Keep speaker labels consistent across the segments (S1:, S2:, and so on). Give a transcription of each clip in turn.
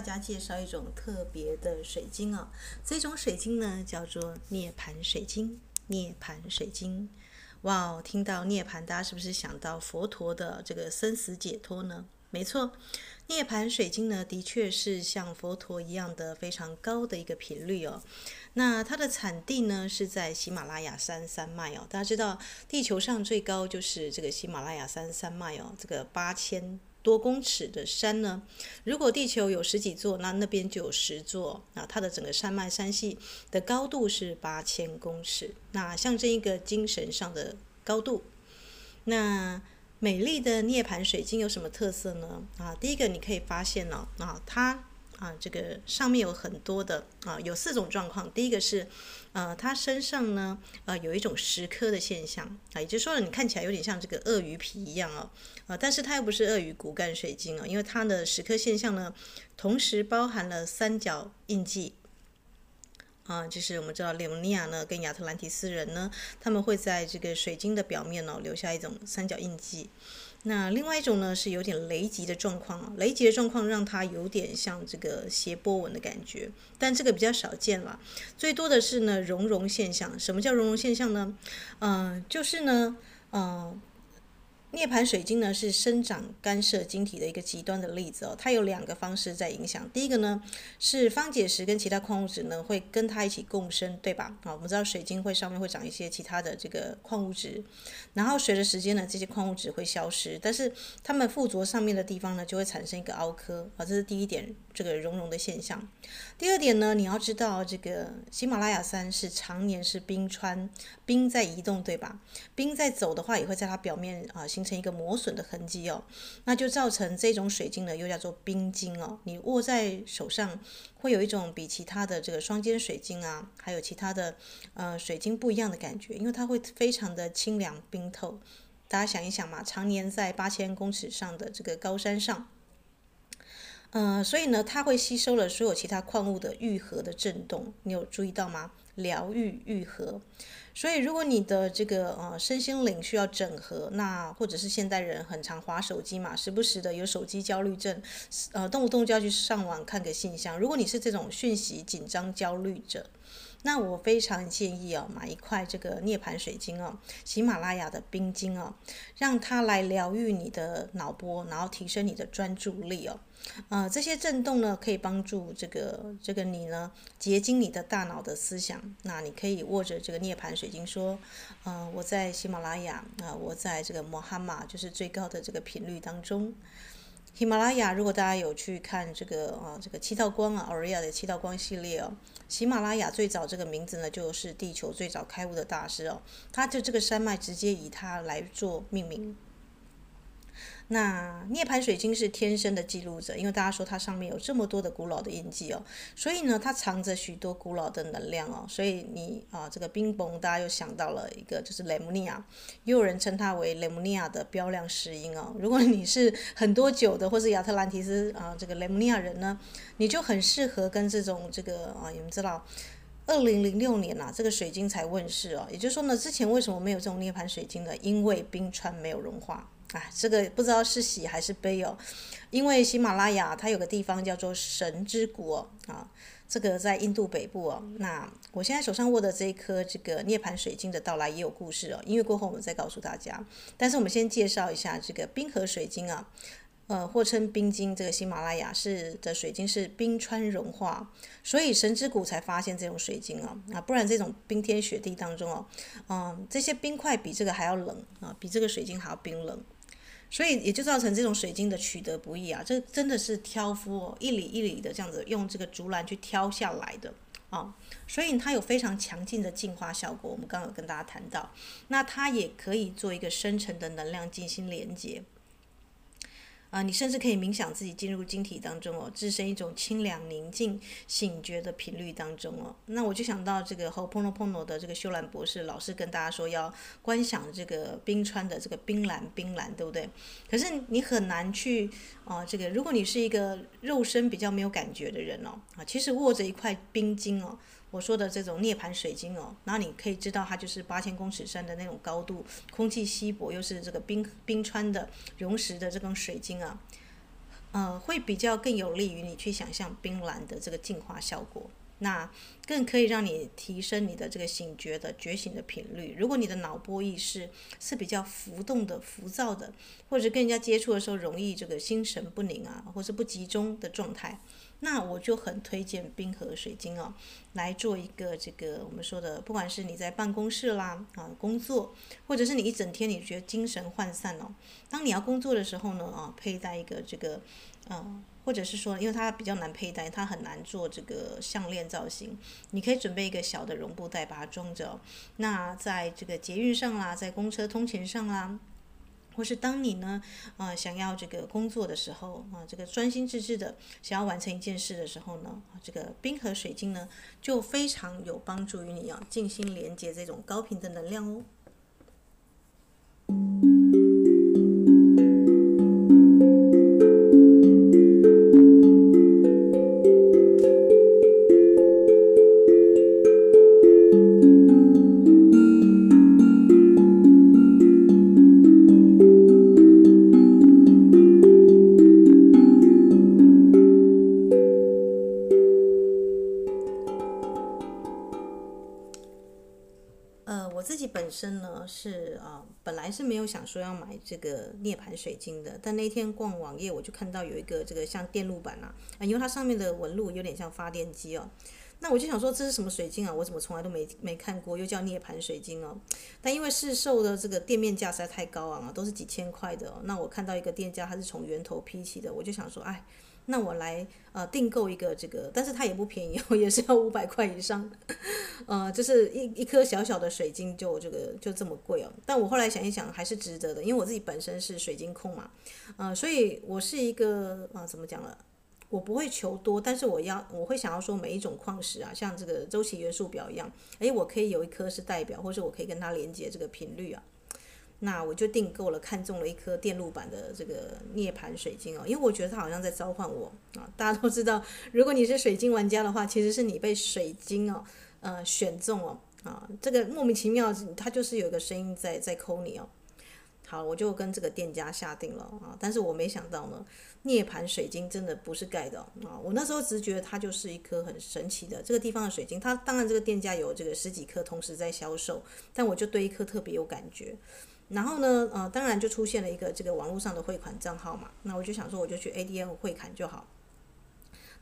S1: 大家介绍一种特别的水晶啊，这种水晶呢叫做涅槃水晶。涅槃水晶，哇哦，听到涅槃，大家是不是想到佛陀的这个生死解脱呢？没错，涅槃水晶呢的确是像佛陀一样的非常高的一个频率哦。那它的产地呢是在喜马拉雅山山脉哦，大家知道地球上最高就是这个喜马拉雅山山脉哦，这个八千多公尺的山呢，如果地球有十几座，那那边就有十座啊。它的整个山脉山系的高度是八千公尺，那象征一个精神上的高度。那美丽的涅盘水晶有什么特色呢？啊，第一个你可以发现呢，啊，它。啊，这个上面有很多的啊，有四种状况。第一个是，呃，它身上呢，呃，有一种蚀刻的现象啊，也就是说呢，你看起来有点像这个鳄鱼皮一样哦，啊，但是它又不是鳄鱼骨干水晶哦，因为它的蚀刻现象呢，同时包含了三角印记。啊，就是我们知道雷姆尼亚呢跟亚特兰提斯人呢，他们会在这个水晶的表面呢，留下一种三角印记。那另外一种呢，是有点雷击的状况，雷击的状况让它有点像这个斜波纹的感觉，但这个比较少见了，最多的是呢熔融现象。什么叫熔融现象呢？嗯、就是呢，嗯、涅槃水晶呢是生长干涉晶体的一个极端的例子哦，它有两个方式在影响。第一个呢是方解石跟其他矿物质呢会跟它一起共生，对吧？啊，我们知道水晶会上面会长一些其他的这个矿物质，然后随着时间呢这些矿物质会消失，但是它们附着上面的地方呢就会产生一个凹坑啊，这是第一点，这个熔融的现象。第二点呢，你要知道这个喜马拉雅山是常年是冰川，冰在移动，对吧？冰在走的话也会在它表面啊。形成一个磨损的痕迹哦，那就造成这种水晶呢，又叫做冰晶哦。你握在手上，会有一种比其他的这个双尖水晶啊，还有其他的呃水晶不一样的感觉，因为它会非常的清凉冰透。大家想一想嘛，常年在八千公尺上的这个高山上，呃，所以呢，它会吸收了所有其他矿物的愈合的震动。你有注意到吗？疗愈愈合。所以，如果你的这个呃身心灵需要整合，那或者是现代人很常划手机嘛，时不时的有手机焦虑症，呃，动不动就要去上网看个信箱。如果你是这种讯息紧张焦虑者，那我非常建议哦，买一块这个涅槃水晶哦，喜马拉雅的冰晶哦，让它来疗愈你的脑波，然后提升你的专注力哦。呃，这些震动呢，可以帮助这个这个你呢，结晶你的大脑的思想。那你可以握着这个涅槃水晶说，呃，我在喜马拉雅啊，我在这个摩哈玛，就是最高的这个频率当中。喜马拉雅，如果大家有去看这个啊，这个七道光啊，奥瑞亚的七道光系列哦，喜马拉雅最早这个名字呢，就是地球最早开悟的大师哦，他就这个山脉直接以他来做命名。那涅槃水晶是天生的记录者，因为大家说它上面有这么多的古老的印记哦，所以呢，它藏着许多古老的能量哦，所以你啊，这个冰崩，大家又想到了一个，就是雷姆尼亚，又有人称它为雷姆尼亚的标亮石英哦。如果你是很多久的，或是亚特兰提斯啊，这个雷姆尼亚人呢，你就很适合跟这种这个啊，你们知道，二零零六年啊，这个水晶才问世哦，也就是说呢，之前为什么没有这种涅槃水晶呢？因为冰川没有融化。哎，这个不知道是喜还是悲哦，因为喜马拉雅它有个地方叫做神之谷哦，啊，这个在印度北部哦。那我现在手上握的这一颗这个涅槃水晶的到来也有故事哦，音乐过后我们再告诉大家。但是我们先介绍一下这个冰河水晶啊。呃，或称冰晶，这个喜马拉雅是的水晶是冰川融化，所以神之谷才发现这种水晶哦，啊，不然这种冰天雪地当中哦，嗯，这些冰块比这个还要冷啊，比这个水晶还要冰冷，所以也就造成这种水晶的取得不易啊，这真的是挑夫哦，一缕一缕的这样子用这个竹篮去挑下来的啊，所以它有非常强劲的净化效果。我们刚刚有跟大家谈到，那它也可以做一个深层的能量进行连接。啊，你甚至可以冥想自己进入晶体当中哦，置身一种清凉宁静、醒觉的频率当中哦。那我就想到这个后 Pono Pono 的这个修兰博士老是跟大家说要观想这个冰川的这个冰蓝冰蓝，对不对？可是你很难去啊，这个如果你是一个肉身比较没有感觉的人哦，啊，其实握着一块冰晶哦。我说的这种涅槃水晶哦，然后你可以知道它就是八千公尺山的那种高度，空气稀薄，又是这个冰冰川的溶蚀的这种水晶啊，呃，会比较更有利于你去想象冰蓝的这个净化效果。那更可以让你提升你的这个醒觉的觉醒的频率。如果你的脑波意识是比较浮动的、浮躁的，或者跟人家接触的时候容易这个心神不宁啊，或是不集中的状态。那我就很推荐冰河水晶哦，来做一个这个我们说的，不管是你在办公室啦啊工作，或者是你一整天你觉得精神涣散哦，当你要工作的时候呢啊，佩戴一个这个，嗯，或者是说，因为它比较难佩戴，它很难做这个项链造型，你可以准备一个小的绒布袋把它装着。那在这个捷运上啦，在公车通勤上啦。或是当你呢，啊，想要这个工作的时候，啊，这个专心致志的想要完成一件事的时候呢，这个冰河水晶呢，就非常有帮助于你啊，静心连接这种高频的能量哦。涅槃水晶的，但那天逛网页我就看到有一个这个像电路板啊，因为它上面的纹路有点像发电机哦，那我就想说这是什么水晶啊？我怎么从来都没没看过，又叫涅槃水晶哦？但因为市售的这个店面价实在太高昂了，都是几千块的哦，那我看到一个店家他是从源头批起的，我就想说，哎。那我来呃订购一个这个，但是它也不便宜哦，也是要五百块以上，呃，就是一一颗小小的水晶就这个就这么贵哦。但我后来想一想，还是值得的，因为我自己本身是水晶控嘛，呃，所以我是一个啊、怎么讲了？我不会求多，但是我要我会想要说每一种矿石啊，像这个周期元素表一样，诶，我可以有一颗是代表，或者我可以跟它连接这个频率啊。那我就订购了，看中了一颗电路板的这个涅槃水晶哦，因为我觉得它好像在召唤我啊。大家都知道，如果你是水晶玩家的话，其实是你被水晶哦，呃，选中哦，啊，这个莫名其妙，它就是有一个声音在在抠你哦。好，我就跟这个店家下定了啊，但是我没想到呢，涅槃水晶真的不是盖的啊。我那时候只觉得它就是一颗很神奇的这个地方的水晶，它当然这个店家有这个十几颗同时在销售，但我就对一颗特别有感觉。然后呢，呃，当然就出现了一个这个网络上的汇款账号嘛，那我就想说，我就去 ADM 汇款就好。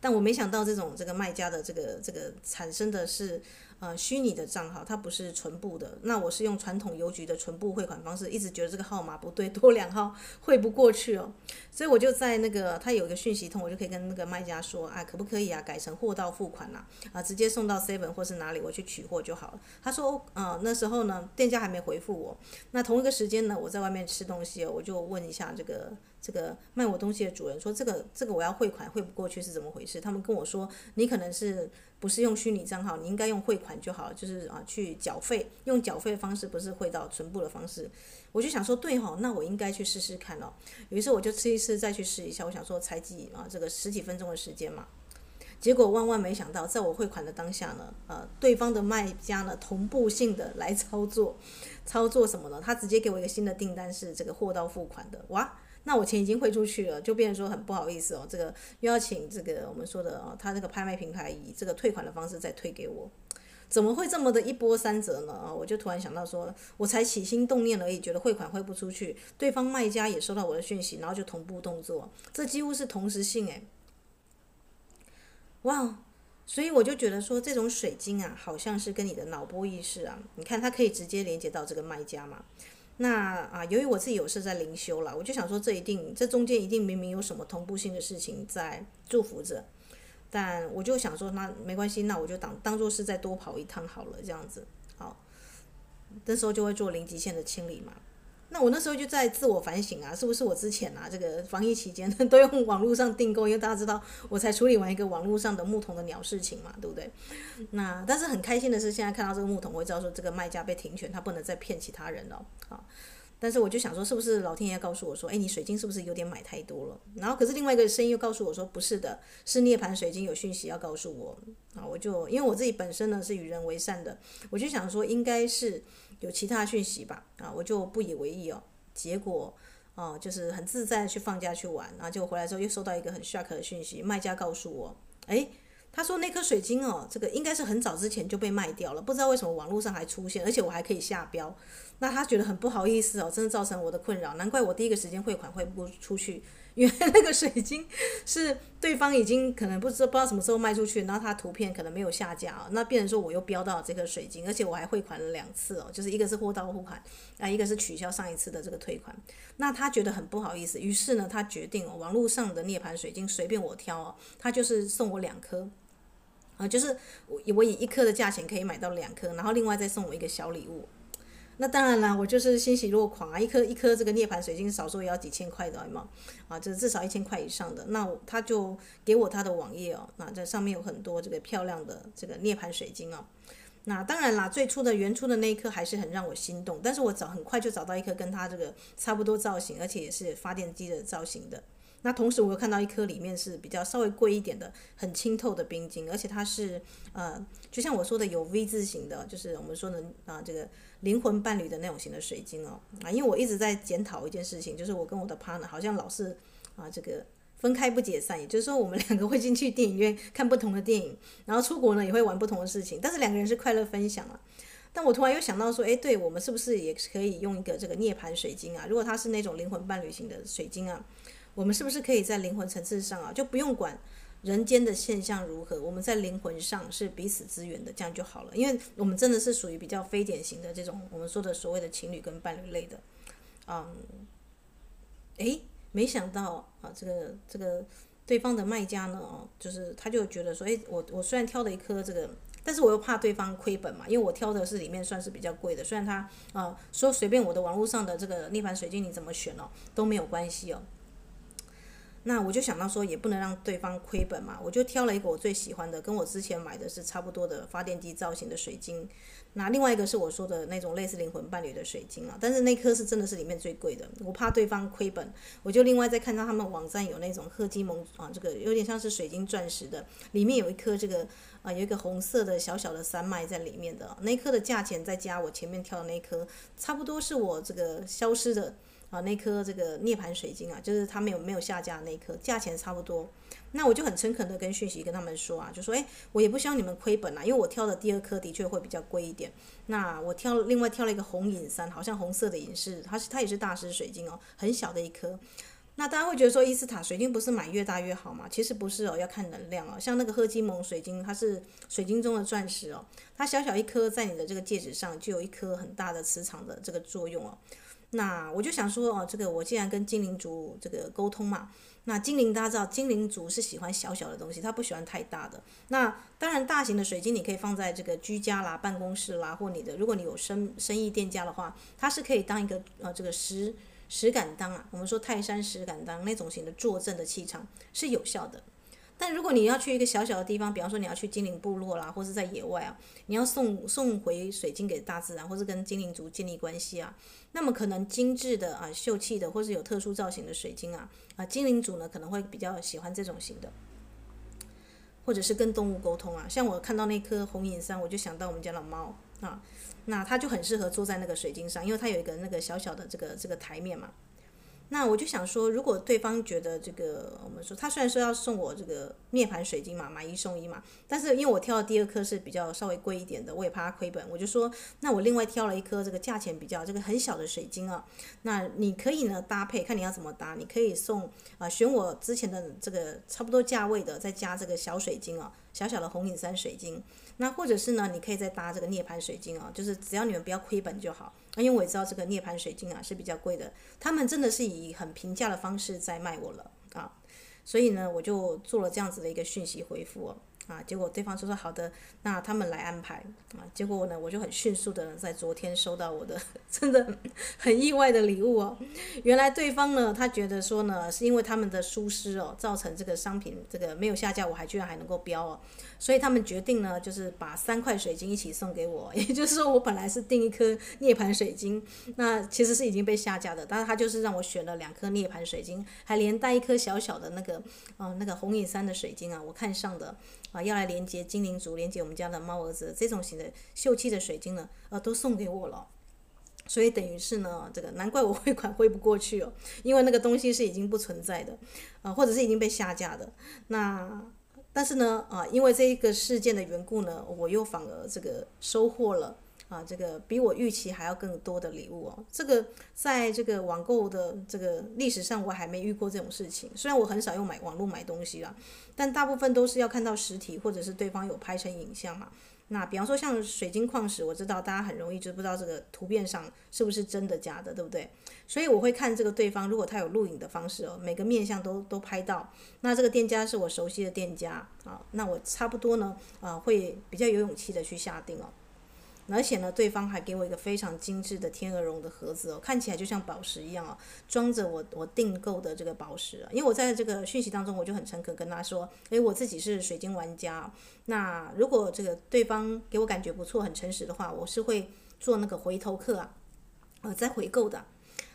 S1: 但我没想到这种这个卖家的这个这个产生的是。呃，虚拟的账号它不是存部的，那我是用传统邮局的存部汇款方式，一直觉得这个号码不对，多两号汇不过去哦，所以我就在那个他有一个讯息通，我就可以跟那个卖家说，啊，可不可以啊，改成货到付款啊，啊，直接送到 Seven 或是哪里我去取货就好了。他说，呃，那时候呢，店家还没回复我，那同一个时间呢，我在外面吃东西哦，我就问一下这个这个卖我东西的主人，说这个这个我要汇款汇不过去是怎么回事？他们跟我说，你可能是。不是用虚拟账号，你应该用汇款就好，就是啊去缴费，用缴费的方式，不是汇到存部的方式。我就想说，对吼，那我应该去试试看哦。于是我就吃一次，再去试一下。我想说，才几啊这个十几分钟的时间嘛。结果万万没想到，在我汇款的当下呢，呃，对方的卖家呢同步性的来操作，操作什么呢？他直接给我一个新的订单，是这个货到付款的，哇！那我钱已经汇出去了，就变成说很不好意思哦，这个又要请这个我们说的哦，他这个拍卖平台以这个退款的方式再退给我，怎么会这么的一波三折呢？啊，我就突然想到说，我才起心动念而已，觉得汇款汇不出去，对方卖家也收到我的讯息，然后就同步动作，这几乎是同时性诶。哇，所以我就觉得说，这种水晶啊，好像是跟你的脑波意识啊，你看它可以直接连接到这个卖家嘛。那啊，由于我自己有事在灵修了，我就想说，这一定这中间一定明明有什么同步性的事情在祝福着，但我就想说，那没关系，那我就当当做是再多跑一趟好了，这样子，好，那时候就会做零极限的清理嘛。那我那时候就在自我反省啊，是不是我之前啊，这个防疫期间 都用网络上订购，因为大家知道我才处理完一个网络上的木桶的鸟事情嘛，对不对？那但是很开心的是，现在看到这个木桶，我会知道说这个卖家被停权，他不能再骗其他人了，啊。但是我就想说，是不是老天爷告诉我说，哎，你水晶是不是有点买太多了？然后可是另外一个声音又告诉我说，不是的，是涅槃水晶有讯息要告诉我啊。我就因为我自己本身呢是与人为善的，我就想说应该是有其他讯息吧啊，我就不以为意哦。结果哦，就是很自在去放假去玩，然后结果回来之后又收到一个很 shock 的讯息，卖家告诉我，哎。他说那颗水晶哦，这个应该是很早之前就被卖掉了，不知道为什么网络上还出现，而且我还可以下标。那他觉得很不好意思哦，真的造成我的困扰，难怪我第一个时间汇款汇不出去。原来 那个水晶是对方已经可能不知道不知道什么时候卖出去，然后他图片可能没有下架啊，那变成说我又标到这个水晶，而且我还汇款了两次哦，就是一个是货到付款，啊，一个是取消上一次的这个退款。那他觉得很不好意思，于是呢，他决定哦，网络上的涅槃水晶随便我挑哦，他就是送我两颗。啊，就是我我以一颗的价钱可以买到两颗，然后另外再送我一个小礼物。那当然了，我就是欣喜若狂啊！一颗一颗这个涅槃水晶少说也要几千块的嘛，啊，就至少一千块以上的。那他就给我他的网页哦，那这上面有很多这个漂亮的这个涅槃水晶哦。那当然啦，最初的原初的那一颗还是很让我心动，但是我找很快就找到一颗跟它这个差不多造型，而且也是发电机的造型的。那同时，我又看到一颗里面是比较稍微贵一点的，很清透的冰晶，而且它是呃，就像我说的有 V 字形的，就是我们说的啊这个灵魂伴侣的那种型的水晶哦啊，因为我一直在检讨一件事情，就是我跟我的 partner 好像老是啊这个分开不解散，也就是说我们两个会进去电影院看不同的电影，然后出国呢也会玩不同的事情，但是两个人是快乐分享啊。但我突然又想到说，哎，对我们是不是也可以用一个这个涅槃水晶啊？如果它是那种灵魂伴侣型的水晶啊？我们是不是可以在灵魂层次上啊，就不用管人间的现象如何，我们在灵魂上是彼此支援的，这样就好了。因为我们真的是属于比较非典型的这种我们说的所谓的情侣跟伴侣类的，嗯，诶，没想到啊，这个这个对方的卖家呢，哦，就是他就觉得说，诶，我我虽然挑了一颗这个，但是我又怕对方亏本嘛，因为我挑的是里面算是比较贵的，虽然他啊说随便我的网络上的这个涅槃水晶你怎么选哦都没有关系哦。那我就想到说，也不能让对方亏本嘛，我就挑了一个我最喜欢的，跟我之前买的是差不多的发电机造型的水晶。那另外一个是我说的那种类似灵魂伴侣的水晶啊，但是那颗是真的是里面最贵的，我怕对方亏本，我就另外再看到他们网站有那种赫基蒙啊，这个有点像是水晶钻石的，里面有一颗这个啊，有一个红色的小小的山脉在里面的，那颗的价钱再加我前面挑的那颗，差不多是我这个消失的。啊，那颗这个涅槃水晶啊，就是它没有没有下架那颗，价钱差不多。那我就很诚恳的跟讯息跟他们说啊，就说，哎，我也不希望你们亏本啊，因为我挑的第二颗的确会比较贵一点。那我挑另外挑了一个红隐山，好像红色的隐士，它是它也是大师水晶哦，很小的一颗。那大家会觉得说，伊斯塔水晶不是买越大越好吗？其实不是哦，要看能量哦。像那个赫基蒙水晶，它是水晶中的钻石哦，它小小一颗在你的这个戒指上就有一颗很大的磁场的这个作用哦。那我就想说哦，这个我既然跟精灵族这个沟通嘛，那精灵大家知道，精灵族是喜欢小小的东西，他不喜欢太大的。那当然，大型的水晶你可以放在这个居家啦、办公室啦，或你的，如果你有生生意店家的话，它是可以当一个呃这个石石敢当啊，我们说泰山石敢当那种型的坐镇的气场是有效的。但如果你要去一个小小的地方，比方说你要去精灵部落啦，或是在野外啊，你要送送回水晶给大自然，或是跟精灵族建立关系啊，那么可能精致的啊、秀气的，或是有特殊造型的水晶啊，啊，精灵族呢可能会比较喜欢这种型的，或者是跟动物沟通啊，像我看到那颗红眼山，我就想到我们家的猫啊，那它就很适合坐在那个水晶上，因为它有一个那个小小的这个这个台面嘛。那我就想说，如果对方觉得这个，我们说他虽然说要送我这个涅槃水晶嘛，买一送一嘛，但是因为我挑的第二颗是比较稍微贵一点的，我也怕他亏本，我就说，那我另外挑了一颗这个价钱比较这个很小的水晶啊，那你可以呢搭配，看你要怎么搭，你可以送啊、选我之前的这个差不多价位的，再加这个小水晶啊，小小的红影山水晶，那或者是呢，你可以再搭这个涅槃水晶啊，就是只要你们不要亏本就好。因为我也知道这个涅槃水晶啊是比较贵的，他们真的是以很平价的方式在卖我了啊，所以呢，我就做了这样子的一个讯息回复哦。啊，结果对方说说好的，那他们来安排啊。结果呢，我就很迅速的在昨天收到我的真的很意外的礼物哦。原来对方呢，他觉得说呢，是因为他们的疏失哦，造成这个商品这个没有下架，我还居然还能够标哦，所以他们决定呢，就是把三块水晶一起送给我。也就是说，我本来是订一颗涅槃水晶，那其实是已经被下架的，但是他就是让我选了两颗涅槃水晶，还连带一颗小小的那个嗯、那个红影山的水晶啊，我看上的。啊，要来连接精灵族，连接我们家的猫儿子这种型的秀气的水晶呢，呃，都送给我了。所以等于是呢，这个难怪我汇款汇不过去哦，因为那个东西是已经不存在的，啊、呃，或者是已经被下架的。那但是呢，啊、因为这一个事件的缘故呢，我又反而这个收获了啊，这个比我预期还要更多的礼物哦。这个在这个网购的这个历史上，我还没遇过这种事情。虽然我很少用买网络买东西啦，但大部分都是要看到实体，或者是对方有拍成影像嘛。那比方说像水晶矿石，我知道大家很容易就不知道这个图片上是不是真的假的，对不对？所以我会看这个对方，如果他有录影的方式哦，每个面相都都拍到，那这个店家是我熟悉的店家啊，那我差不多呢啊会比较有勇气的去下定哦。而且呢，对方还给我一个非常精致的天鹅绒的盒子哦，看起来就像宝石一样哦，装着我我订购的这个宝石。因为我在这个讯息当中，我就很诚恳跟他说，诶，我自己是水晶玩家，那如果这个对方给我感觉不错，很诚实的话，我是会做那个回头客啊，呃，再回购的。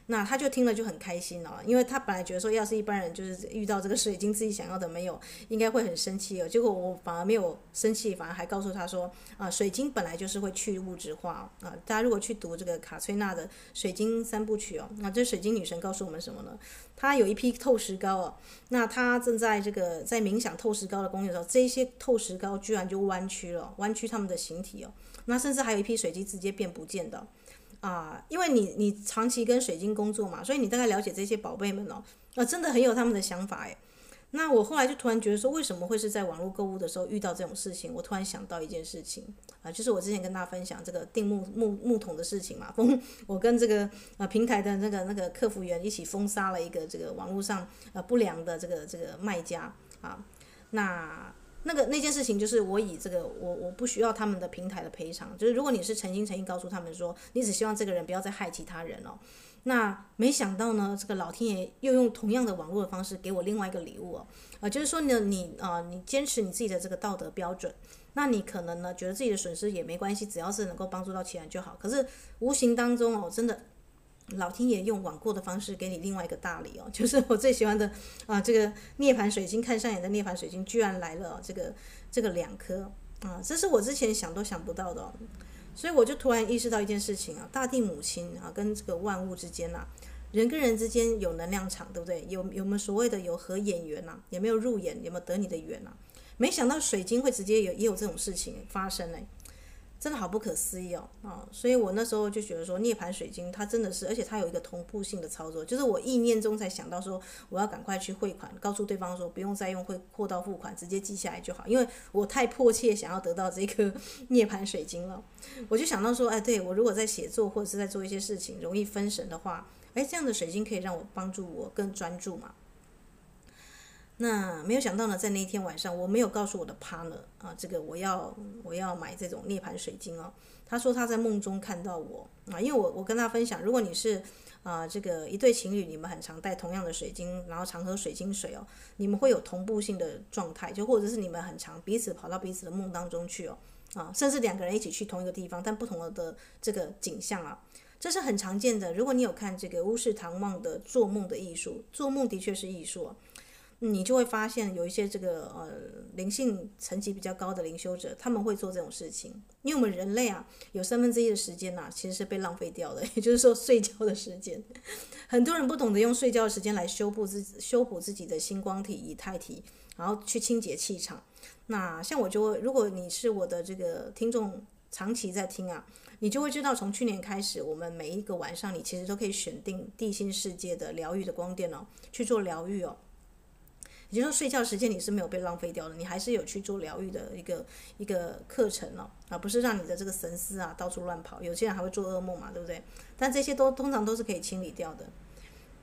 S1: 那他就听了就很开心了，因为他本来觉得说，要是一般人就是遇到这个水晶自己想要的没有，应该会很生气哦。结果我反而没有生气，反而还告诉他说，啊，水晶本来就是会去物质化啊。大家如果去读这个卡崔娜的水晶三部曲哦，那这水晶女神告诉我们什么呢？她有一批透石膏哦，那她正在这个在冥想透石膏的工艺的时候，这些透石膏居然就弯曲了，弯曲它们的形体哦。那甚至还有一批水晶直接变不见的。啊，因为你你长期跟水晶工作嘛，所以你大概了解这些宝贝们哦，啊，真的很有他们的想法诶。那我后来就突然觉得说，为什么会是在网络购物的时候遇到这种事情？我突然想到一件事情啊，就是我之前跟大家分享这个订木木木桶的事情嘛，封我跟这个呃平台的那个那个客服员一起封杀了一个这个网络上呃不良的这个这个卖家啊，那。那个那件事情就是我以这个我我不需要他们的平台的赔偿，就是如果你是诚心诚意告诉他们说你只希望这个人不要再害其他人哦，那没想到呢，这个老天爷又用同样的网络的方式给我另外一个礼物哦，啊，就是说呢你啊你坚持你自己的这个道德标准，那你可能呢觉得自己的损失也没关系，只要是能够帮助到其他人就好，可是无形当中哦真的。老天爷用网购的方式给你另外一个大礼哦，就是我最喜欢的啊，这个涅槃水晶，看上眼的涅槃水晶居然来了这个这个两颗啊，这是我之前想都想不到的，所以我就突然意识到一件事情啊，大地母亲啊跟这个万物之间呐，人跟人之间有能量场，对不对？有有没有所谓的有合眼缘呐？有没有入眼？有没有得你的缘呐？没想到水晶会直接有也有这种事情发生呢。真的好不可思议哦，啊，所以我那时候就觉得说，涅槃水晶它真的是，而且它有一个同步性的操作，就是我意念中才想到说，我要赶快去汇款，告诉对方说不用再用汇货到付款，直接记下来就好，因为我太迫切想要得到这颗 涅槃水晶了。我就想到说，哎，对，我如果在写作或者是在做一些事情容易分神的话，哎，这样的水晶可以让我帮助我更专注嘛。那没有想到呢，在那一天晚上，我没有告诉我的 partner 啊，这个我要我要买这种涅槃水晶哦。他说他在梦中看到我啊，因为我我跟他分享，如果你是啊这个一对情侣，你们很常戴同样的水晶，然后常喝水晶水哦，你们会有同步性的状态，就或者是你们很常彼此跑到彼此的梦当中去哦啊，甚至两个人一起去同一个地方，但不同的这个景象啊，这是很常见的。如果你有看这个巫士唐望的做梦的艺术，做梦的确是艺术啊。你就会发现有一些这个呃灵性层级比较高的灵修者，他们会做这种事情。因为我们人类啊，有三分之一的时间呐、其实是被浪费掉的，也就是说睡觉的时间。很多人不懂得用睡觉的时间来修补自己修补自己的星光体、以太体，然后去清洁气场。那像我就会，如果你是我的这个听众，长期在听啊，你就会知道，从去年开始，我们每一个晚上，你其实都可以选定地心世界的疗愈的光电哦，去做疗愈哦。也就说，睡觉时间你是没有被浪费掉的，你还是有去做疗愈的一个一个课程哦，而不是让你的这个神思啊到处乱跑。有些人还会做噩梦嘛，对不对？但这些都通常都是可以清理掉的。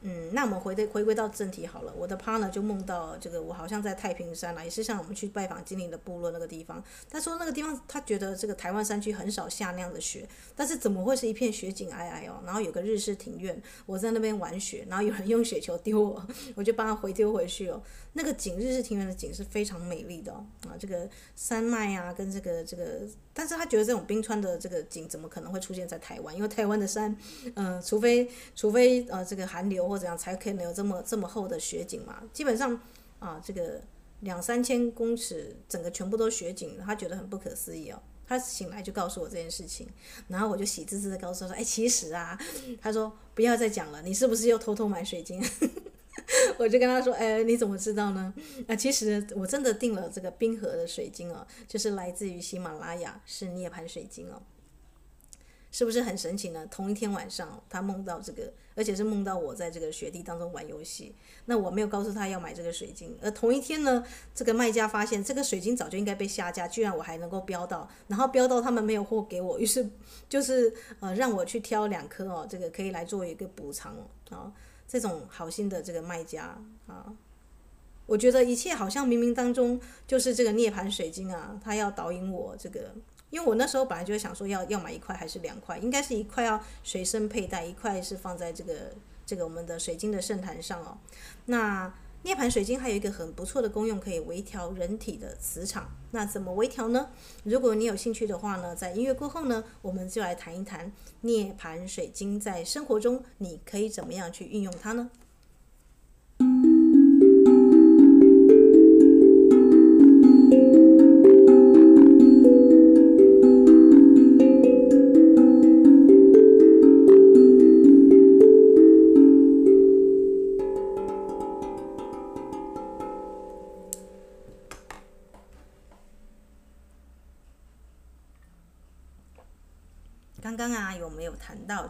S1: 嗯，那我们回的回归到正题好了。我的 partner 就梦到这个，我好像在太平山啊，也是像我们去拜访精灵的部落那个地方。他说那个地方他觉得这个台湾山区很少下那样的雪，但是怎么会是一片雪景皑皑哦？然后有个日式庭院，我在那边玩雪，然后有人用雪球丢我，我就帮他回丢回去哦。那个景，日式庭院的景是非常美丽的哦。啊，这个山脉啊，跟这个这个，但是他觉得这种冰川的这个景怎么可能会出现在台湾？因为台湾的山，嗯、除非除非呃这个寒流。或者这样才可以有这么这么厚的雪景嘛？基本上啊，这个两三千公尺，整个全部都雪景，他觉得很不可思议哦。他醒来就告诉我这件事情，然后我就喜滋滋的告诉他说：“哎，其实啊，他说不要再讲了，你是不是又偷偷买水晶？” 我就跟他说：“哎，你怎么知道呢？啊，其实我真的订了这个冰河的水晶哦，就是来自于喜马拉雅，是涅槃水晶哦。”是不是很神奇呢？同一天晚上，他梦到这个，而且是梦到我在这个雪地当中玩游戏。那我没有告诉他要买这个水晶，而同一天呢，这个卖家发现这个水晶早就应该被下架，居然我还能够标到，然后标到他们没有货给我，于是就是呃让我去挑两颗哦，这个可以来做一个补偿啊。这种好心的这个卖家啊，我觉得一切好像冥冥当中就是这个涅槃水晶啊，他要导引我这个。因为我那时候本来就想说要要买一块还是两块，应该是一块要随身佩戴，一块是放在这个这个我们的水晶的圣坛上哦。那涅槃水晶还有一个很不错的功用，可以微调人体的磁场。那怎么微调呢？如果你有兴趣的话呢，在音乐过后呢，我们就来谈一谈涅槃水晶在生活中你可以怎么样去运用它呢？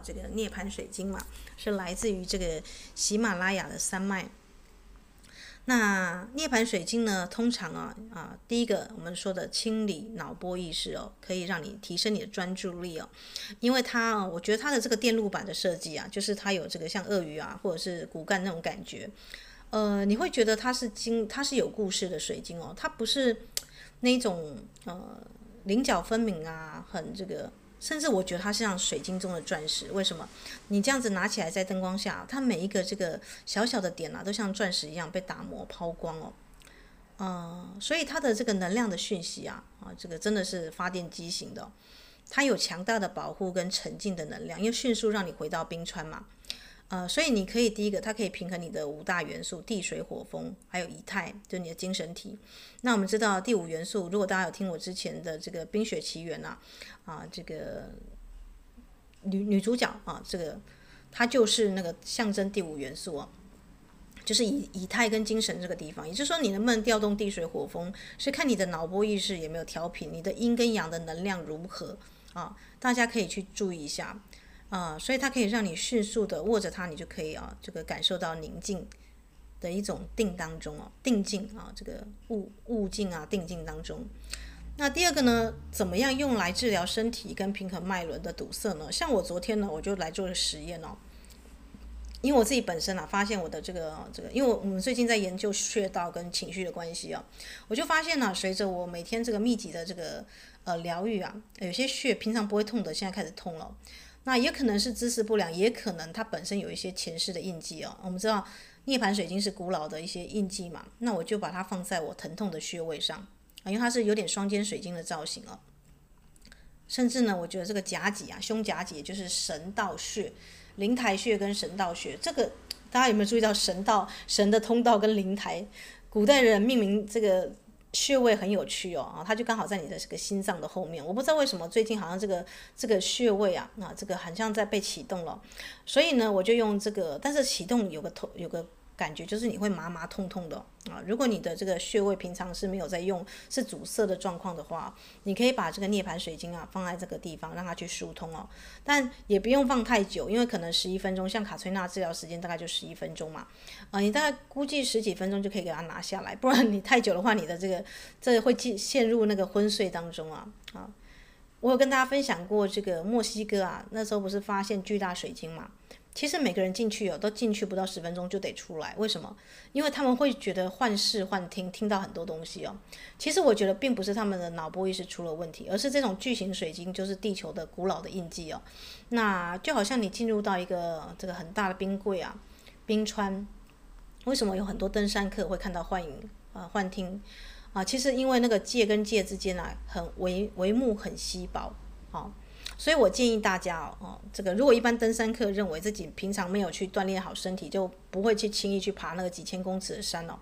S1: 这个涅槃水晶嘛？是来自于这个喜马拉雅的山脉。那涅槃水晶呢，通常啊啊，第一个我们说的清理脑波意识哦，可以让你提升你的专注力哦。因为它哦，我觉得它的这个电路板的设计啊，就是它有这个像鳄鱼啊，或者是骨干那种感觉。呃，你会觉得它是晶，它是有故事的水晶哦，它不是那种呃棱角分明啊，很这个。甚至我觉得它像水晶中的钻石，为什么？你这样子拿起来在灯光下，它每一个这个小小的点啊，都像钻石一样被打磨抛光哦。嗯、所以它的这个能量的讯息啊，啊，这个真的是发电机型的，它有强大的保护跟沉静的能量，要迅速让你回到冰川嘛。呃，所以你可以第一个，它可以平衡你的五大元素：地、水、火、风，还有以太，就你的精神体。那我们知道第五元素，如果大家有听我之前的这个《冰雪奇缘》啊，啊，这个女女主角啊，这个她就是那个象征第五元素啊，就是以以太跟精神这个地方。也就是说，你能不能调动地、水、火、风，是看你的脑波意识有没有调频，你的阴跟阳的能量如何啊？大家可以去注意一下。啊、所以它可以让你迅速的握着它，你就可以啊，这个感受到宁静的一种定当中哦，定静啊，这个物物静啊，定静当中。那第二个呢，怎么样用来治疗身体跟平衡脉轮的堵塞呢？像我昨天呢，我就来做了实验哦，因为我自己本身啊，发现我的这个这个，因为我们最近在研究穴道跟情绪的关系啊，我就发现呢，随着我每天这个密集的这个呃疗愈啊，有些穴平常不会痛的，现在开始痛了。那也可能是姿势不良，也可能它本身有一些前世的印记哦。我们知道涅槃水晶是古老的一些印记嘛，那我就把它放在我疼痛的穴位上，因为它是有点双尖水晶的造型哦。甚至呢，我觉得这个夹脊啊，胸夹脊就是神道穴、灵台穴跟神道穴，这个大家有没有注意到神道、神的通道跟灵台？古代人命名这个。穴位很有趣哦，啊，它就刚好在你的这个心脏的后面。我不知道为什么最近好像这个这个穴位啊，啊，这个好像在被启动了，所以呢，我就用这个，但是启动有个头有个。感觉就是你会麻麻痛痛的啊！如果你的这个穴位平常是没有在用，是阻塞的状况的话，你可以把这个涅槃水晶啊放在这个地方，让它去疏通哦。但也不用放太久，因为可能十一分钟，像卡崔娜治疗时间大概就十一分钟嘛。啊，你大概估计十几分钟就可以给它拿下来，不然你太久的话，你的这个这会进陷入那个昏睡当中啊啊！我有跟大家分享过这个墨西哥啊，那时候不是发现巨大水晶嘛？其实每个人进去哦，都进去不到十分钟就得出来。为什么？因为他们会觉得幻视幻听，听到很多东西哦。其实我觉得并不是他们的脑波意识出了问题，而是这种巨型水晶就是地球的古老的印记哦。那就好像你进入到一个这个很大的冰柜啊，冰川，为什么有很多登山客会看到幻影啊、幻听啊？其实因为那个界跟界之间啊，很帷帷幕很稀薄，啊。所以我建议大家哦，哦，这个如果一般登山客认为自己平常没有去锻炼好身体，就不会去轻易去爬那个几千公尺的山哦。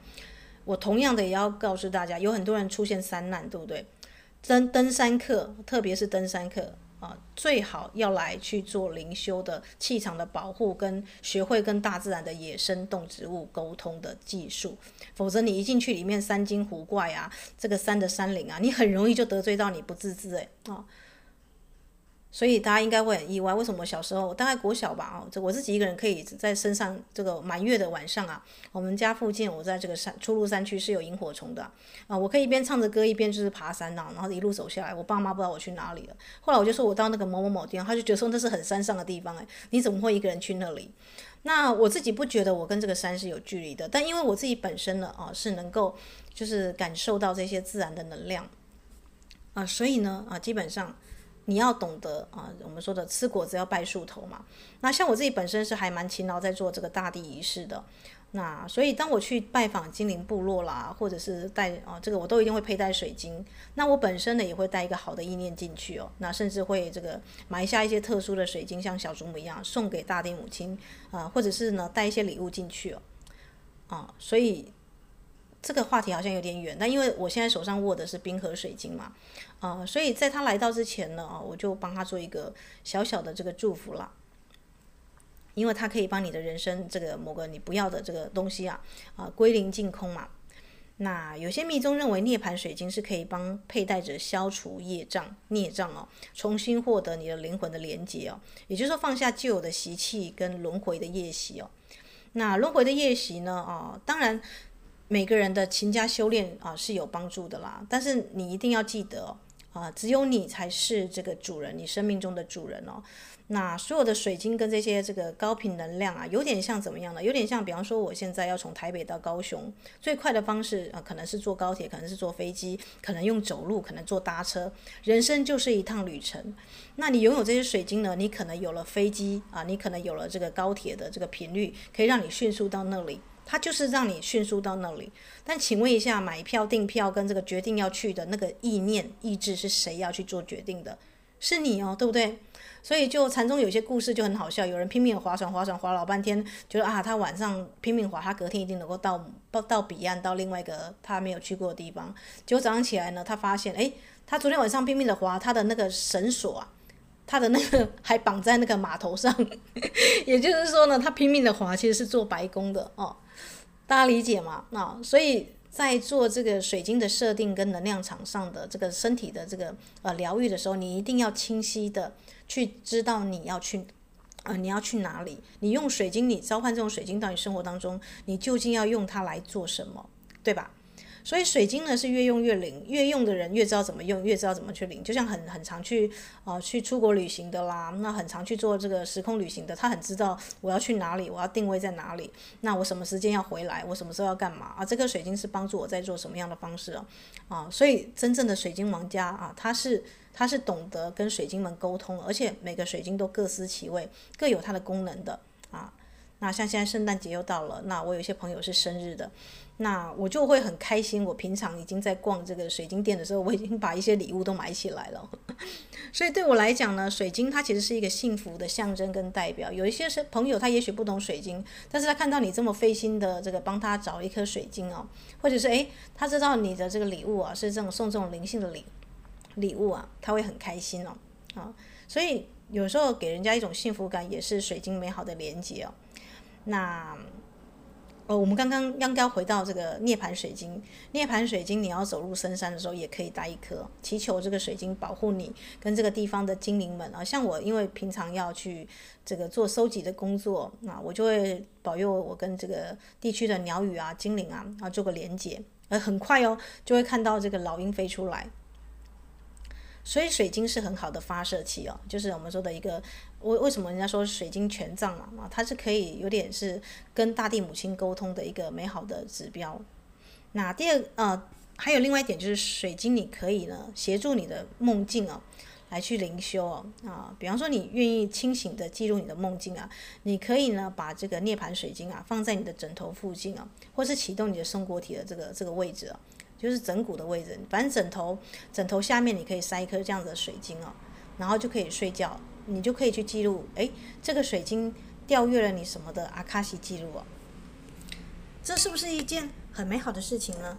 S1: 我同样的也要告诉大家，有很多人出现山难，对不对？登登山客，特别是登山客啊，最好要来去做灵修的气场的保护，跟学会跟大自然的野生动植物沟通的技术。否则你一进去里面山精湖怪啊，这个山的山灵啊，你很容易就得罪到你不自知哎啊。所以大家应该会很意外，为什么小时候大概国小吧，哦，这我自己一个人可以在山上这个满月的晚上啊，我们家附近我在这个山出入山区是有萤火虫的啊，我可以一边唱着歌一边就是爬山呐，然后一路走下来，我爸妈不知道我去哪里了。后来我就说我到那个某某某地方，他就觉得说那是很山上的地方哎，你怎么会一个人去那里？那我自己不觉得我跟这个山是有距离的，但因为我自己本身呢啊是能够就是感受到这些自然的能量啊，所以呢啊基本上。你要懂得啊，我们说的吃果子要拜树头嘛。那像我自己本身是还蛮勤劳在做这个大地仪式的。那所以当我去拜访精灵部落啦，或者是带啊这个我都一定会佩戴水晶。那我本身呢也会带一个好的意念进去哦。那甚至会这个埋下一些特殊的水晶，像小祖母一样送给大地母亲啊，或者是呢带一些礼物进去哦。啊，所以。这个话题好像有点远，但因为我现在手上握的是冰河水晶嘛，啊、所以在他来到之前呢，啊我就帮他做一个小小的这个祝福啦，因为他可以帮你的人生这个某个你不要的这个东西啊，啊、归零净空嘛。那有些密宗认为涅槃水晶是可以帮佩戴者消除业障、孽障哦，重新获得你的灵魂的连接哦，也就是说放下旧有的习气跟轮回的业习哦。那轮回的业习呢，啊、当然。每个人的勤加修炼啊是有帮助的啦，但是你一定要记得啊，只有你才是这个主人，你生命中的主人哦。那所有的水晶跟这些这个高频能量啊，有点像怎么样呢？有点像，比方说我现在要从台北到高雄，最快的方式啊，可能是坐高铁，可能是坐飞机，可能用走路，可能坐搭车。人生就是一趟旅程。那你拥有这些水晶呢，你可能有了飞机啊，你可能有了这个高铁的这个频率，可以让你迅速到那里。它就是让你迅速到那里，但请问一下，买票订票跟这个决定要去的那个意念意志是谁要去做决定的？是你哦，对不对？所以就禅宗有些故事就很好笑，有人拼命划船，划船划老半天，觉得啊，他晚上拼命划，他隔天一定能够到到到彼岸，到另外一个他没有去过的地方。结果早上起来呢，他发现，诶，他昨天晚上拼命的划，他的那个绳索啊，他的那个还绑在那个码头上，也就是说呢，他拼命的划，其实是做白工的哦。大家理解吗？那、所以在做这个水晶的设定跟能量场上的这个身体的这个呃疗愈的时候，你一定要清晰的去知道你要去，呃你要去哪里？你用水晶，你召唤这种水晶到你生活当中，你究竟要用它来做什么？对吧？所以水晶呢是越用越灵，越用的人越知道怎么用，越知道怎么去灵。就像很很常去啊、去出国旅行的啦，那很常去做这个时空旅行的，他很知道我要去哪里，我要定位在哪里，那我什么时间要回来，我什么时候要干嘛啊？这颗水晶是帮助我在做什么样的方式啊？啊，所以真正的水晶王家啊，他是他是懂得跟水晶们沟通，而且每个水晶都各司其位，各有它的功能的啊。那像现在圣诞节又到了，那我有些朋友是生日的。那我就会很开心。我平常已经在逛这个水晶店的时候，我已经把一些礼物都买起来了。所以对我来讲呢，水晶它其实是一个幸福的象征跟代表。有一些是朋友，他也许不懂水晶，但是他看到你这么费心的这个帮他找一颗水晶哦，或者是诶，他知道你的这个礼物啊是这种送这种灵性的礼礼物啊，他会很开心哦。啊，所以有时候给人家一种幸福感，也是水晶美好的连接哦。那。呃，我们刚刚刚刚回到这个涅槃水晶，涅槃水晶，你要走入深山的时候也可以带一颗，祈求这个水晶保护你跟这个地方的精灵们啊。像我，因为平常要去这个做收集的工作，啊，我就会保佑我跟这个地区的鸟语啊、精灵啊啊做个连接，呃，很快哦，就会看到这个老鹰飞出来。所以水晶是很好的发射器哦，就是我们说的一个，为为什么人家说水晶权杖嘛，啊，它是可以有点是跟大地母亲沟通的一个美好的指标。那第二，呃，还有另外一点就是水晶，你可以呢协助你的梦境哦，来去灵修哦，啊，比方说你愿意清醒的记录你的梦境啊，你可以呢把这个涅槃水晶啊放在你的枕头附近啊，或是启动你的松果体的这个这个位置啊。就是枕骨的位置，反正枕头枕头下面你可以塞一颗这样子的水晶哦，然后就可以睡觉，你就可以去记录，哎，这个水晶调阅了你什么的阿卡西记录哦，这是不是一件很美好的事情呢？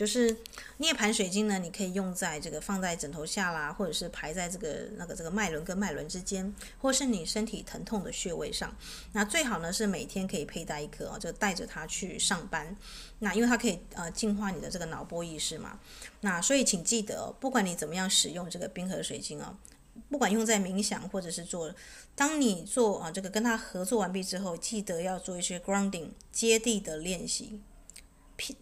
S1: 就是涅槃水晶呢，你可以用在这个放在枕头下啦，或者是排在这个那个这个脉轮跟脉轮之间，或是你身体疼痛的穴位上。那最好呢是每天可以佩戴一颗哦，就带着它去上班。那因为它可以呃净化你的这个脑波意识嘛。那所以请记得，不管你怎么样使用这个冰河水晶哦，不管用在冥想或者是做，当你做啊这个跟它合作完毕之后，记得要做一些 grounding 接地的练习。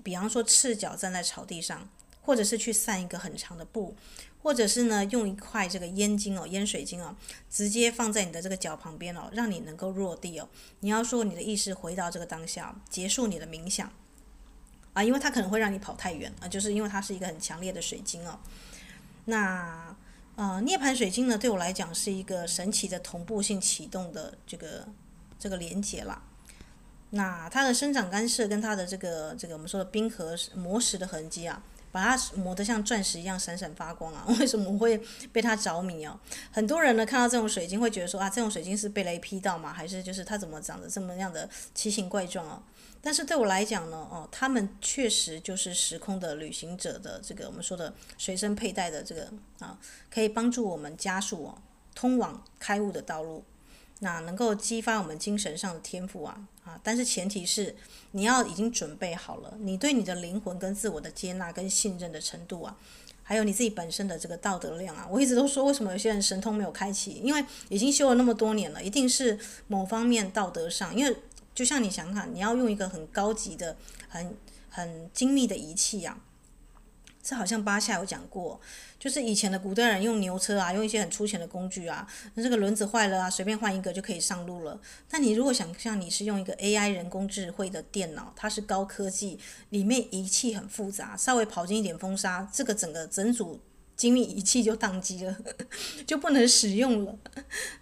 S1: 比方说，赤脚站在草地上，或者是去散一个很长的步，或者是呢，用一块这个烟晶哦，烟水晶哦，直接放在你的这个脚旁边哦，让你能够落地哦。你要说你的意识回到这个当下，结束你的冥想啊，因为它可能会让你跑太远啊，就是因为它是一个很强烈的水晶哦。那呃，涅槃水晶呢，对我来讲是一个神奇的同步性启动的这个这个连接啦。那它的生长干涉跟它的这个这个我们说的冰河磨石的痕迹啊，把它磨得像钻石一样闪闪发光啊！为什么会被它着迷啊？很多人呢看到这种水晶会觉得说啊，这种水晶是被雷劈到吗？还是就是它怎么长得这么样的奇形怪状啊？但是对我来讲呢，哦，他们确实就是时空的旅行者的这个我们说的随身佩戴的这个啊，可以帮助我们加速哦通往开悟的道路。那能够激发我们精神上的天赋啊啊！但是前提是你要已经准备好了，你对你的灵魂跟自我的接纳跟信任的程度啊，还有你自己本身的这个道德量啊。我一直都说，为什么有些人神通没有开启？因为已经修了那么多年了，一定是某方面道德上。因为就像你想想，你要用一个很高级的、很很精密的仪器呀、啊。这好像巴夏有讲过，就是以前的古代人用牛车啊，用一些很粗浅的工具啊，那这个轮子坏了啊，随便换一个就可以上路了。但你如果想象你是用一个 AI 人工智慧的电脑，它是高科技，里面仪器很复杂，稍微跑进一点风沙，这个整个整组精密仪器就宕机了，就不能使用了。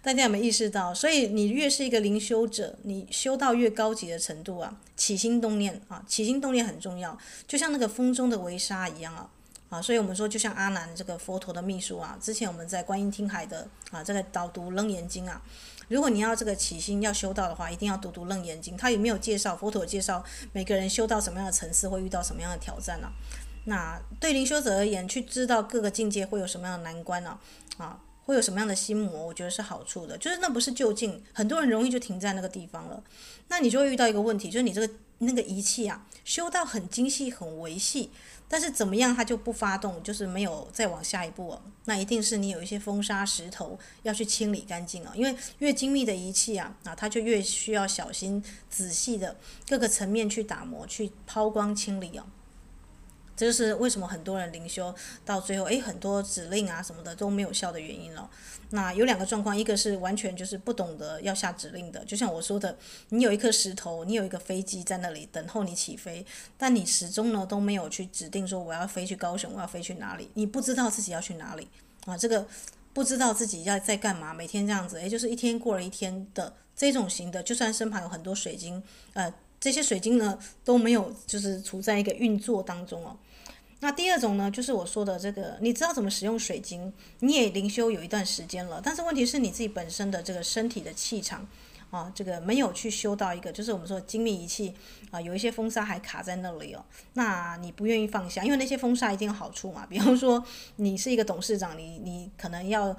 S1: 大家有没有意识到？所以你越是一个灵修者，你修到越高级的程度啊，起心动念啊，起心动念很重要，就像那个风中的微沙一样啊。啊，所以我们说，就像阿难这个佛陀的秘书啊，之前我们在观音听海的啊，这个导读楞严经啊，如果你要这个起心要修道的话，一定要读读楞严经。他有没有介绍佛陀介绍每个人修到什么样的层次会遇到什么样的挑战呢、那对灵修者而言，去知道各个境界会有什么样的难关呢、啊？会有什么样的心魔？我觉得是好处的，就是那不是就近，很多人容易就停在那个地方了。那你就会遇到一个问题，就是你这个那个仪器啊，修到很精细、很维系。但是怎么样，它就不发动，就是没有再往下一步哦。那一定是你有一些风沙石头要去清理干净啊。因为越精密的仪器啊，啊，它就越需要小心仔细的各个层面去打磨、去抛光清理哦。这就是为什么很多人灵修到最后，诶，很多指令啊什么的都没有效的原因了。那有两个状况，一个是完全就是不懂得要下指令的，就像我说的，你有一颗石头，你有一个飞机在那里等候你起飞，但你始终呢都没有去指定说我要飞去高雄，我要飞去哪里，你不知道自己要去哪里啊，这个不知道自己要在干嘛，每天这样子，诶，就是一天过了一天的这种型的，就算身旁有很多水晶，呃，这些水晶呢都没有就是处在一个运作当中哦。那第二种呢，就是我说的这个，你知道怎么使用水晶，你也灵修有一段时间了，但是问题是你自己本身的这个身体的气场啊，这个没有去修到一个，就是我们说精密仪器啊，有一些风沙还卡在那里哦，那你不愿意放下，因为那些风沙一定有好处嘛，比方说你是一个董事长，你你可能要。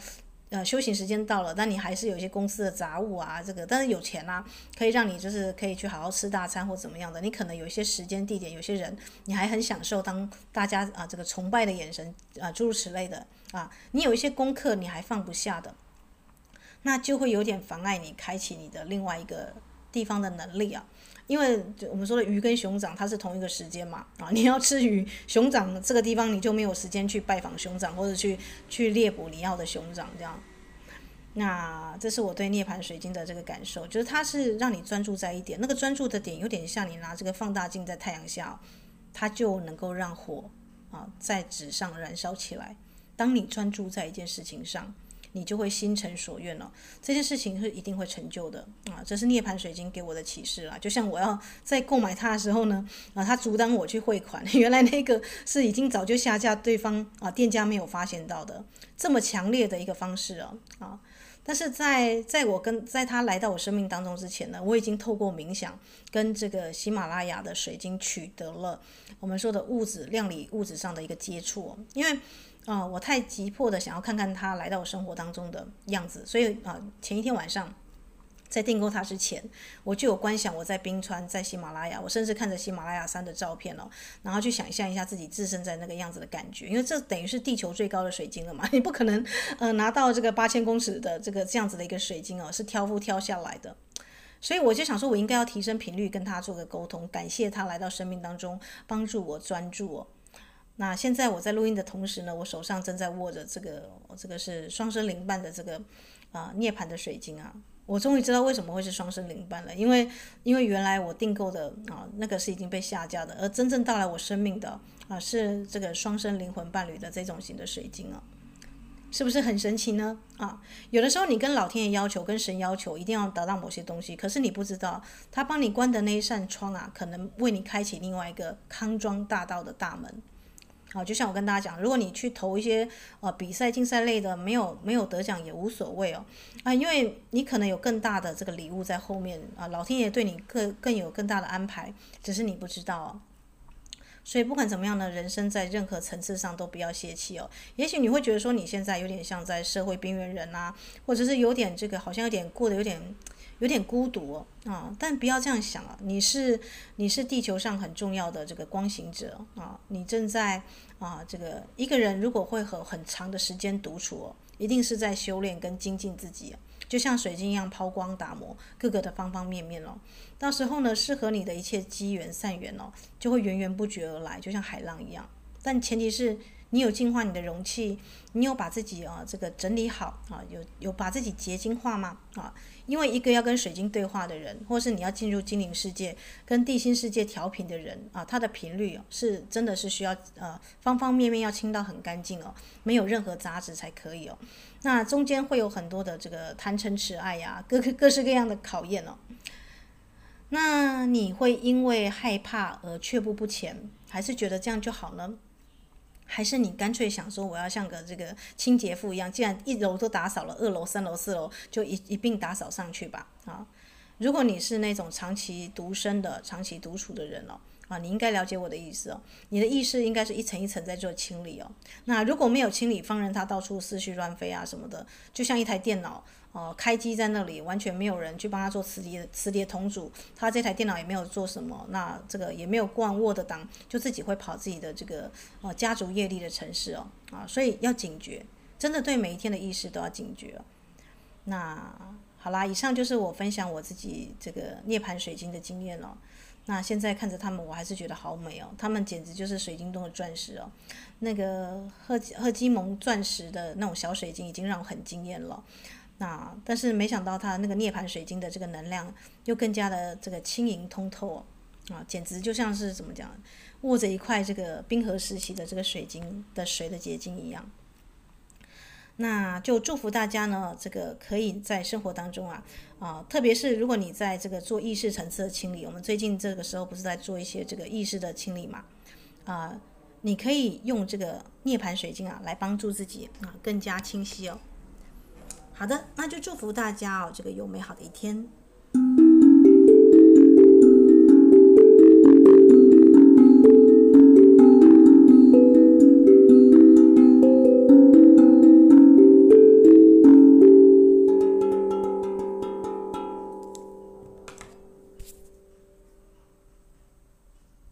S1: 呃，修行时间到了，但你还是有一些公司的杂务啊，这个，但是有钱啊，可以让你就是可以去好好吃大餐或怎么样的。你可能有一些时间地点，有些人你还很享受当大家啊这个崇拜的眼神啊，诸如此类的啊。你有一些功课你还放不下的，那就会有点妨碍你开启你的另外一个地方的能力啊。因为我们说的鱼跟熊掌，它是同一个时间嘛，啊，你要吃鱼，熊掌这个地方你就没有时间去拜访熊掌，或者去去猎捕你要的熊掌这样。那这是我对涅槃水晶的这个感受，就是它是让你专注在一点，那个专注的点有点像你拿这个放大镜在太阳下，它就能够让火啊在纸上燃烧起来。当你专注在一件事情上。你就会心诚所愿了，这件事情是一定会成就的啊！这是涅槃水晶给我的启示啦。就像我要在购买它的时候呢，啊，它阻挡我去汇款，原来那个是已经早就下架，对方啊店家没有发现到的，这么强烈的一个方式哦啊！但是在在我跟在他来到我生命当中之前呢，我已经透过冥想跟这个喜马拉雅的水晶取得了我们说的物质量理物质上的一个接触，因为啊、我太急迫的想要看看他来到我生活当中的样子，所以啊、前一天晚上。在订购它之前，我就有观想我在冰川，在喜马拉雅，我甚至看着喜马拉雅山的照片哦，然后去想象一下自己置身在那个样子的感觉，因为这等于是地球最高的水晶了嘛，你不可能呃拿到这个八千公尺的这个这样子的一个水晶哦，是挑夫挑下来的，所以我就想说，我应该要提升频率跟他做个沟通，感谢他来到生命当中帮助我专注哦。那现在我在录音的同时呢，我手上正在握着这个这个是双生灵伴的这个啊、涅槃的水晶啊。我终于知道为什么会是双生灵伴了，因为因为原来我订购的啊那个是已经被下架的，而真正带来我生命的啊是这个双生灵魂伴侣的这种型的水晶啊，是不是很神奇呢？啊，有的时候你跟老天爷要求，跟神要求一定要得到某些东西，可是你不知道他帮你关的那一扇窗啊，可能为你开启另外一个康庄大道的大门。啊，就像我跟大家讲，如果你去投一些呃比赛、竞赛类的，没有没有得奖也无所谓哦，啊，因为你可能有更大的这个礼物在后面啊，老天爷对你更更有更大的安排，只是你不知道。所以不管怎么样呢，人生在任何层次上都不要泄气哦。也许你会觉得说你现在有点像在社会边缘人啊，或者是有点这个好像有点过得有点。有点孤独啊、但不要这样想啊！你是你是地球上很重要的这个光行者啊，你正在啊这个一个人如果会和很长的时间独处哦，一定是在修炼跟精进自己，就像水晶一样抛光打磨各个的方方面面哦。到时候呢，适合你的一切机缘善缘哦，就会源源不绝而来，就像海浪一样。但前提是。你有净化你的容器，你有把自己啊这个整理好啊，有有把自己结晶化吗？啊，因为一个要跟水晶对话的人，或是你要进入精灵世界、跟地心世界调频的人啊，他的频率是真的是需要呃方方面面要清到很干净哦，没有任何杂质才可以哦。那中间会有很多的这个贪嗔痴爱呀，各各各式各样的考验哦。那你会因为害怕而却步不前，还是觉得这样就好呢？还是你干脆想说，我要像个这个清洁妇一样，既然一楼都打扫了，二楼、三楼、四楼就一一并打扫上去吧。啊，如果你是那种长期独身的、长期独处的人哦，啊，你应该了解我的意思哦。你的意识应该是一层一层在做清理哦。那如果没有清理，放任它到处思绪乱飞啊什么的，就像一台电脑。哦，开机在那里，完全没有人去帮他做磁碟、磁碟同组，他这台电脑也没有做什么，那这个也没有灌 Word 档，就自己会跑自己的这个呃家族业力的城市哦，啊，所以要警觉，真的对每一天的意识都要警觉哦。那好啦，以上就是我分享我自己这个涅槃水晶的经验了。那现在看着他们，我还是觉得好美哦，他们简直就是水晶中的钻石哦。那个赫赫基蒙钻石的那种小水晶已经让我很惊艳了。那但是没想到它那个涅槃水晶的这个能量又更加的这个轻盈通透哦，啊，简直就像是怎么讲，握着一块这个冰河时期的这个水晶的水的结晶一样。那就祝福大家呢，这个可以在生活当中啊，啊，特别是如果你在这个做意识层次的清理，我们最近这个时候不是在做一些这个意识的清理嘛，啊，你可以用这个涅槃水晶啊来帮助自己啊更加清晰哦。好的那就祝福大家哦这个有美好的一天。